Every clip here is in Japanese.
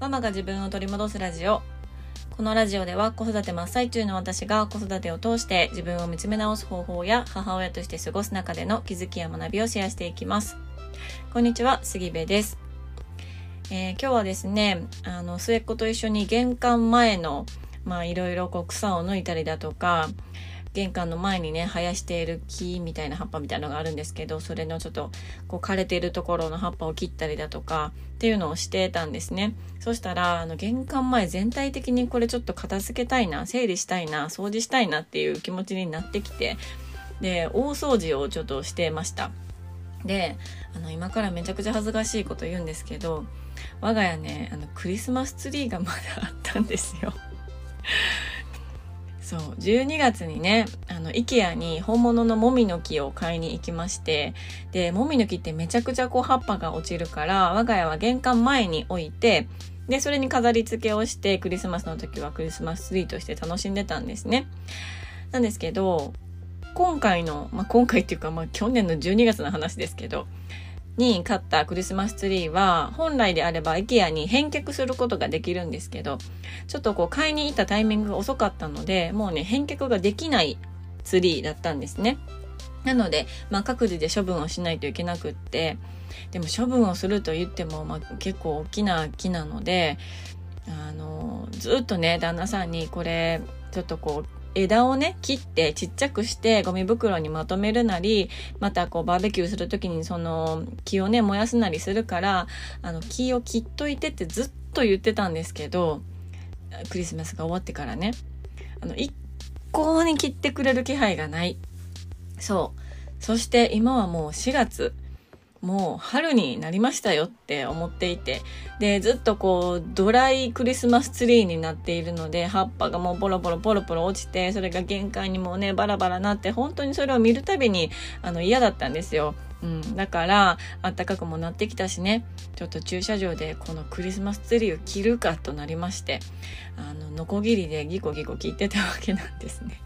ママが自分を取り戻すラジオ。このラジオでは子育て真っ最中の私が子育てを通して自分を見つめ直す方法や母親として過ごす中での気づきや学びをシェアしていきます。こんにちは杉部です、えー、今日はですねあの末っ子と一緒に玄関前のまあいろいろ草を抜いたりだとか玄関の前にね生やしている木みたいな葉っぱみたいなのがあるんですけどそれのちょっとこう枯れているところの葉っぱを切ったりだとかっていうのをしてたんですね。そしたらあの玄関前全体的にこれちょっと片付けたいな整理したいな掃除したいなっていう気持ちになってきてで大掃除をちょっとしてました。であの今からめちゃくちゃ恥ずかしいこと言うんですけど我が家ねあのクリスマスツリーがまだあったんですよ。そう12月にねあの IKEA に本物のもみの木を買いに行きましてでもみの木ってめちゃくちゃこう葉っぱが落ちるから我が家は玄関前に置いてでそれに飾り付けをしてクリスマスの時はクリスマスツリーとして楽しんでたんですね。なんですけど今回の、まあ、今回っていうか、まあ、去年の12月の話ですけどに買ったクリスマスツリーは本来であれば IKEA に返却することができるんですけどちょっとこう買いに行ったタイミングが遅かったのでもうね返却ができないツリーだったんですね。なので、まあ、各自で処分をしないといけなくってでも処分をすると言っても、まあ、結構大きな木なのであのずっとね旦那さんにこれちょっとこう枝をね、切ってちっちゃくしてゴミ袋にまとめるなり、またこうバーベキューするときにその木をね、燃やすなりするから、あの木を切っといてってずっと言ってたんですけど、クリスマスが終わってからね、あの、一向に切ってくれる気配がない。そう。そして今はもう4月。もう春になりましたよって思っていてでずっとこうドライクリスマスツリーになっているので葉っぱがもうボロボロポロポロ落ちてそれが玄関にもねバラバラなって本当にそれを見るたびにあの嫌だったんですよ。うん、だから暖かくもなってきたしねちょっと駐車場でこのクリスマスツリーを切るかとなりましてあのノコギリでギコギコ切ってたわけなんですね。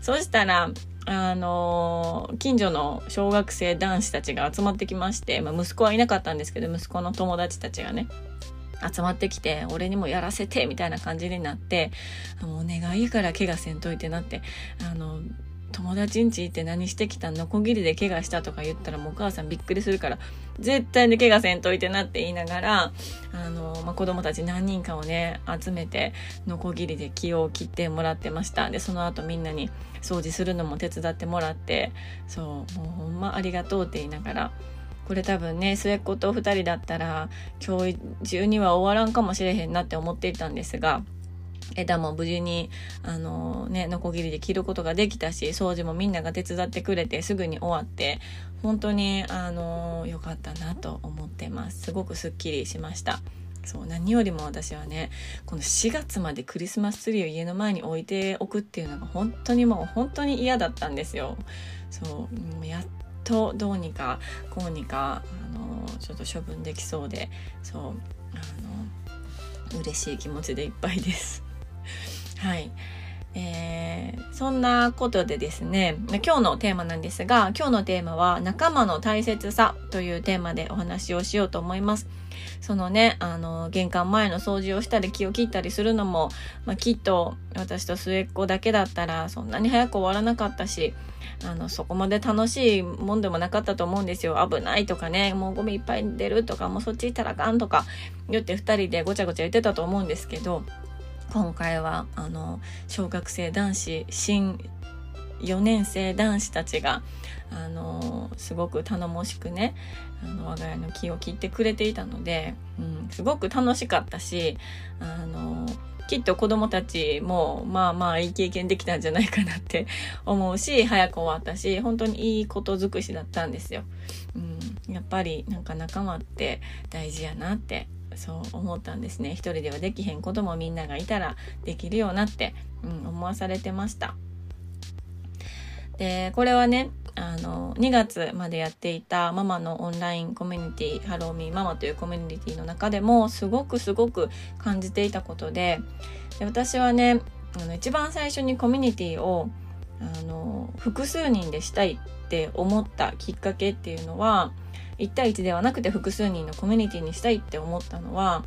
そしたらあの近所の小学生男子たちが集まってきまして、まあ、息子はいなかったんですけど息子の友達たちがね集まってきて俺にもやらせてみたいな感じになってもうお願いから怪我せんといてなってあの友達んち行って何してきたの？こぎりで怪我したとか言ったらもうお母さんびっくりするから絶対に怪我せんといてなって言いながらあの、まあ、子供たち何人かをね集めてノコギリで木を切ってもらってました。でその後みんなに掃除するのも手伝ってもらってそうもうほんまありがとうって言いながらこれ多分ね末っ子と2人だったら今日中には終わらんかもしれへんなって思っていたんですが枝も無事に、あのね、ノコギリで切ることができたし、掃除もみんなが手伝ってくれてすぐに終わって、本当に、あの良かったなと思ってます。すごくすっきりしました。そう何よりも私はねこの4月までクリスマスツリーを家の前に置いておくっていうのが本当にもう本当に嫌だったんですよ。そうやっとどうにかこうにかあのちょっと処分できそうでそうあの嬉しい気持ちでいっぱいです。はい。えー、そんなことでですね、今日のテーマなんですが、今日のテーマは仲間の大切さというテーマでお話をしようと思います。そのね、あの、玄関前の掃除をしたり木を切ったりするのも、まあ、きっと私と末っ子だけだったらそんなに早く終わらなかったし、あの、そこまで楽しいもんでもなかったと思うんですよ。危ないとかね、もうゴミいっぱい出るとか、もうそっち行ったらあかんとか言って二人でごちゃごちゃ言ってたと思うんですけど、今回はあの小学生男子新4年生男子たちがあのすごく頼もしくねあの我が家の木を切ってくれていたので、うん、すごく楽しかったしあのきっと子供たちもまあまあいい経験できたんじゃないかなって 思うし早く終わったし本当にいいこと尽くしだったんですよ。うん、やっぱりなんか仲間って大事やなってそう思ったんですね。一人ではできへんこともみんながいたらできるようなって、うん、思わされてました。でこれはねあの2月までやっていたママのオンラインコミュニティハローミーママというコミュニティの中でもすごくすごく感じていたことでで私はねあの一番最初にコミュニティをあの複数人でしたいって思ったきっかけっていうのは1対1ではなくて複数人のコミュニティにしたいって思ったのは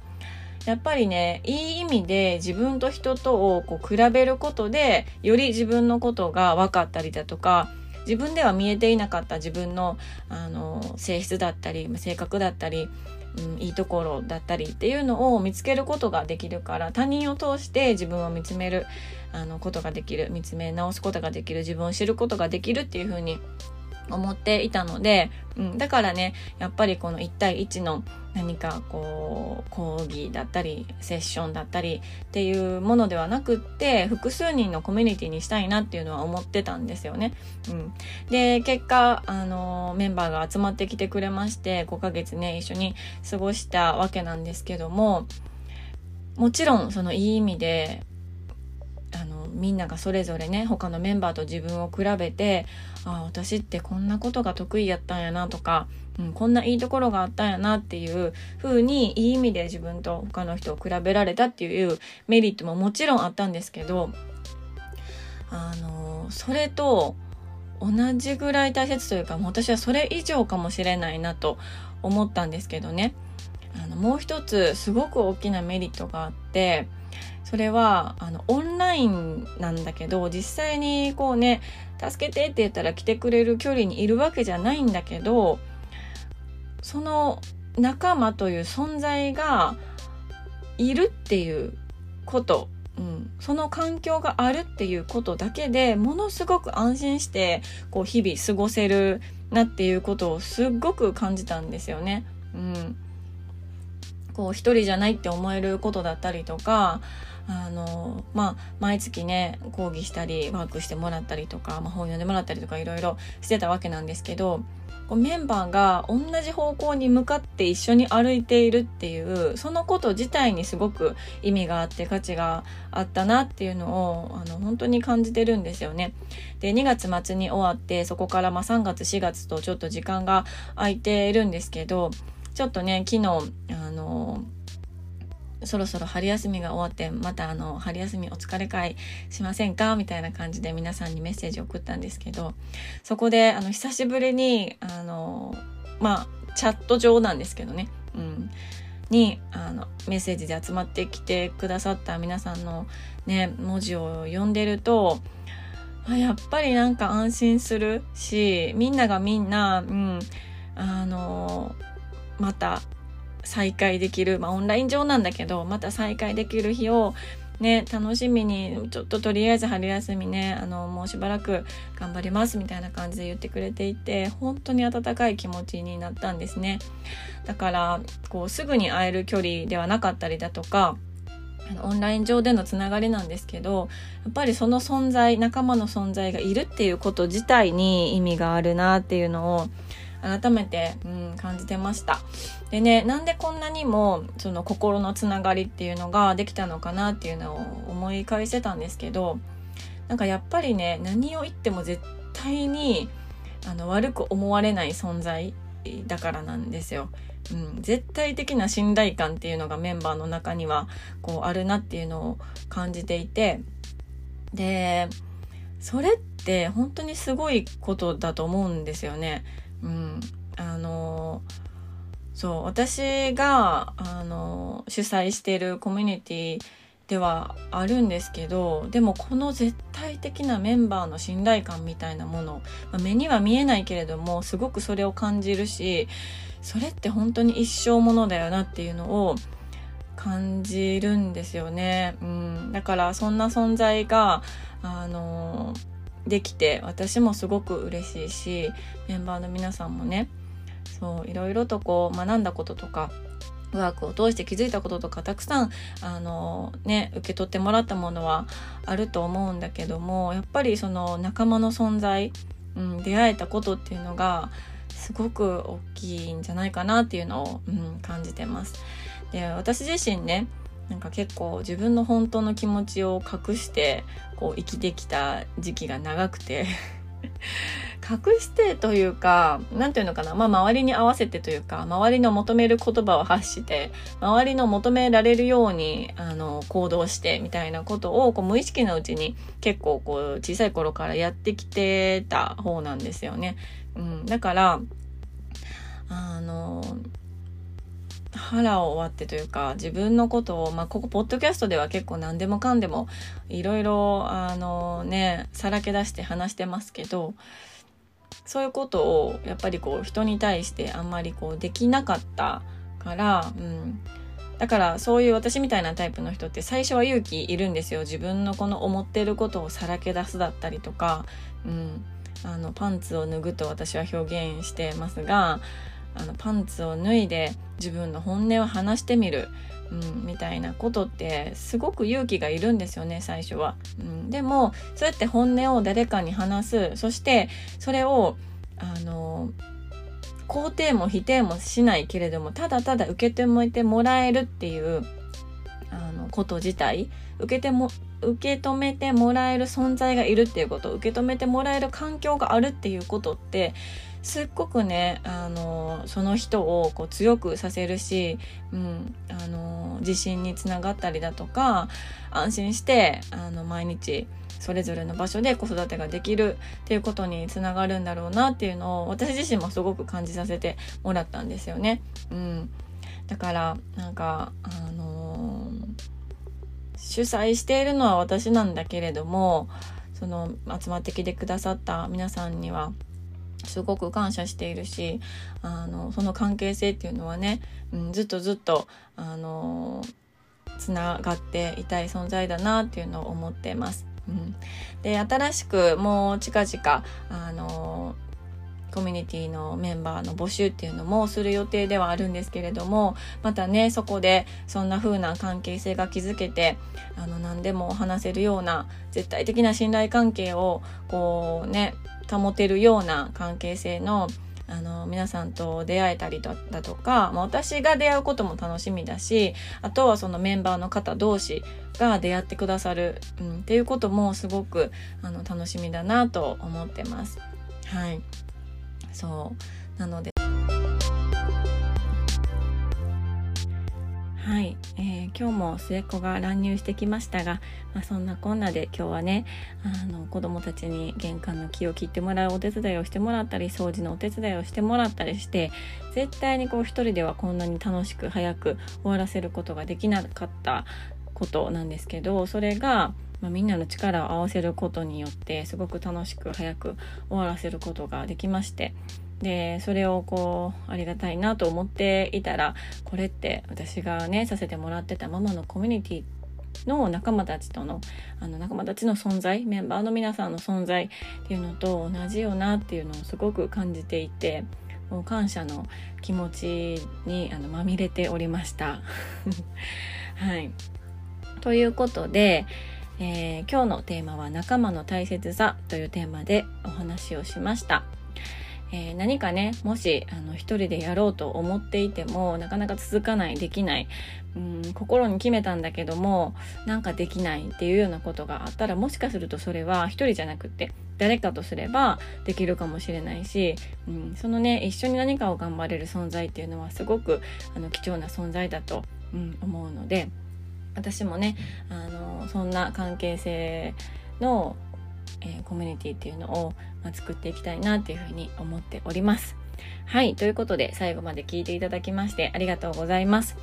やっぱりねいい意味で自分と人とをこう比べることでより自分のことが分かったりだとか自分では見えていなかった自分のあの性質だったり性格だったり、うん、いいところだったりっていうのを見つけることができるから他人を通して自分を見つめるあのことができる見つめ直すことができる自分を知ることができるっていうふうに思っていたので、うん、だからねやっぱりこの1対1の何かこう講義だったりセッションだったりっていうものではなくって複数人のコミュニティにしたいなっていうのは思ってたんですよね。うん、で結果あのメンバーが集まってきてくれまして5ヶ月ね一緒に過ごしたわけなんですけどももちろんそのいい意味であのみんながそれぞれね他のメンバーと自分を比べてあ私ってこんなことが得意やったんやなとか、うん、こんないいところがあったんやなっていう風にいい意味で自分と他の人を比べられたっていうメリットももちろんあったんですけどあのそれと同じぐらい大切というか私はそれ以上かもしれないなと思ったんですけどね。あのもう一つすごく大きなメリットがあってそれはあのオンラインなんだけど実際にこうね助けてって言ったら来てくれる距離にいるわけじゃないんだけどその仲間という存在がいるっていうこと、うん、その環境があるっていうことだけでものすごく安心してこう日々過ごせるなっていうことをすっごく感じたんですよね。うん、こう一人じゃないって思えることだったりとかあのまあ毎月ね講義したりワークしてもらったりとか、まあ、本読んでもらったりとかいろいろしてたわけなんですけどこうメンバーが同じ方向に向かって一緒に歩いているっていうそのこと自体にすごく意味があって価値があったなっていうのをあの本当に感じてるんですよね。で2月末に終わってそこからま3月4月とちょっと時間が空いているんですけどちょっとね昨日あのそろそろ春休みが終わってまたあの春休みお疲れ会しませんか？みたいな感じで皆さんにメッセージを送ったんですけどそこであの久しぶりにあのまあチャット上なんですけどね、うん、にあのメッセージで集まってきてくださった皆さんのね文字を読んでるとやっぱりなんか安心するしみんながみんな、うん、あのまた再会できる、まあ、オンライン上なんだけどまた再会できる日をね、楽しみに、ちょっととりあえず春休みね、あの、もうしばらく頑張りますみたいな感じで言ってくれていて、本当に温かい気持ちになったんですね。だから、こう、すぐに会える距離ではなかったりだとか、オンライン上でのつながりなんですけど、やっぱりその存在、仲間の存在がいるっていうこと自体に意味があるなっていうのを、改めて、うん、感じてました。でね、なんでこんなにもその心のつながりっていうのができたのかなっていうのを思い返してたんですけど、なんかやっぱりね、何を言っても絶対にあの悪く思われない存在だからなんですよ。うん、絶対的な信頼感っていうのがメンバーの中にはこうあるなっていうのを感じていてでそれって本当にすごいことだと思うんですよね。うん、あのそう私があの主催しているコミュニティではあるんですけどでもこの絶対的なメンバーの信頼感みたいなもの、まあ、目には見えないけれどもすごくそれを感じるしそれって本当に一生ものだよなっていうのを感じるんですよね。うん、だからそんな存在があのできて私もすごく嬉しいしメンバーの皆さんもねそういろいろとこう学んだこととかワークを通して気づいたこととかたくさんあのね受け取ってもらったものはあると思うんだけどもやっぱりその仲間の存在、うん、出会えたことっていうのがすごく大きいんじゃないかなっていうのを、うん、感じてます。で私自身ねなんか結構自分の本当の気持ちを隠してこう生きてきた時期が長くて。隠してというか何て言うのかな。まあ周りに合わせてというか周りの求める言葉を発して周りの求められるようにあの行動してみたいなことをこう無意識のうちに結構こう小さい頃からやってきてた方なんですよね。うん、だからあの腹を割ってというか自分のことを、まあ、ここポッドキャストでは結構何でもかんでもいろいろあのねさらけ出して話してますけどそういうことをやっぱりこう人に対してあんまりこうできなかったから、うん、だからそういう私みたいなタイプの人って最初は勇気いるんですよ。自分のこの思ってることをさらけ出すだったりとか、うん、あのパンツを脱ぐと私は表現してますがあのパンツを脱いで自分の本音を話してみる、うん、みたいなことってすごく勇気がいるんですよね最初は、うん。でもそうやって本音を誰かに話すそしてそれをあの肯定も否定もしないけれどもただただ受け止めてもらえるっていうあのこと自体受けても受け止めてもらえる存在がいるっていうこと受け止めてもらえる環境があるっていうことってすっごくねあのその人をこう強くさせるし、うん、あの自信につながったりだとか安心してあの毎日それぞれの場所で子育てができるっていうことにつながるんだろうなっていうのを私自身もすごく感じさせてもらったんですよね。うん、だからなんかあの、主催しているのは私なんだけれどもその集まってきてくださった皆さんにはすごく感謝しているしあのその関係性っていうのはね、うん、ずっとずっとあのつながっていたい存在だなっていうのを思ってます。うん、で新しくもう近々あのコミュニティのメンバーの募集っていうのもする予定ではあるんですけれどもまたねそこでそんな風な関係性が築けてあの何でも話せるような絶対的な信頼関係をこうね保てるような関係性のあの皆さんと出会えたりだとか、まあ、私が出会うことも楽しみだしあとはそのメンバーの方同士が出会ってくださる、うん、っていうこともすごくあの楽しみだなと思ってます。はいそう。なので。はい、えー、今日も末っ子が乱入してきましたが、まあ、そんなこんなで今日はねあの子供たちに玄関の木を切ってもらうお手伝いをしてもらったり掃除のお手伝いをしてもらったりして絶対にこう一人ではこんなに楽しく早く終わらせることができなかったことなんですけどそれが、まあ、みんなの力を合わせることによってすごく楽しく早く終わらせることができましてでそれをこうありがたいなと思っていたらこれって私がねさせてもらってたママのコミュニティの仲間たちとのあの仲間たちの存在メンバーの皆さんの存在っていうのと同じよなっていうのをすごく感じていてもう感謝の気持ちにあのまみれておりました。はい、ということで、えー、今日のテーマは仲間の大切さというテーマでお話をしました。えー、何かねもしあの一人でやろうと思っていてもなかなか続かないできないうん心に決めたんだけどもなんかできないっていうようなことがあったらもしかするとそれは一人じゃなくって誰かとすればできるかもしれないし、うん、そのね一緒に何かを頑張れる存在っていうのはすごくあの貴重な存在だと、うん、思うので私もねあのそんな関係性のえー、コミュニティっていうのを、まあ、作っていきたいなっていうふうに思っております。はい。ということで、最後まで聞いていただきましてありがとうございます。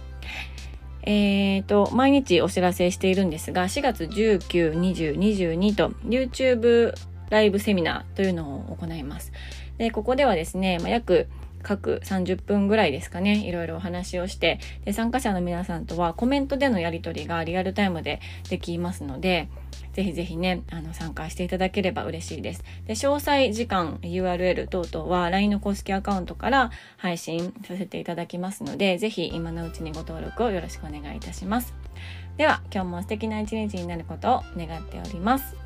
えーと、毎日お知らせしているんですが、4月19、20、22と YouTube ライブセミナーというのを行います。で、ここではですね、まあ、約各30分ぐらいですかね、いろいろお話をして、で、参加者の皆さんとはコメントでのやり取りがリアルタイムでできますので、ぜひぜひね、あの、参加していただければ嬉しいです。で、詳細時間、URL 等々は LINE の公式アカウントから配信させていただきますので、ぜひ今のうちにご登録をよろしくお願いいたします。では、今日も素敵な一日になることを願っております。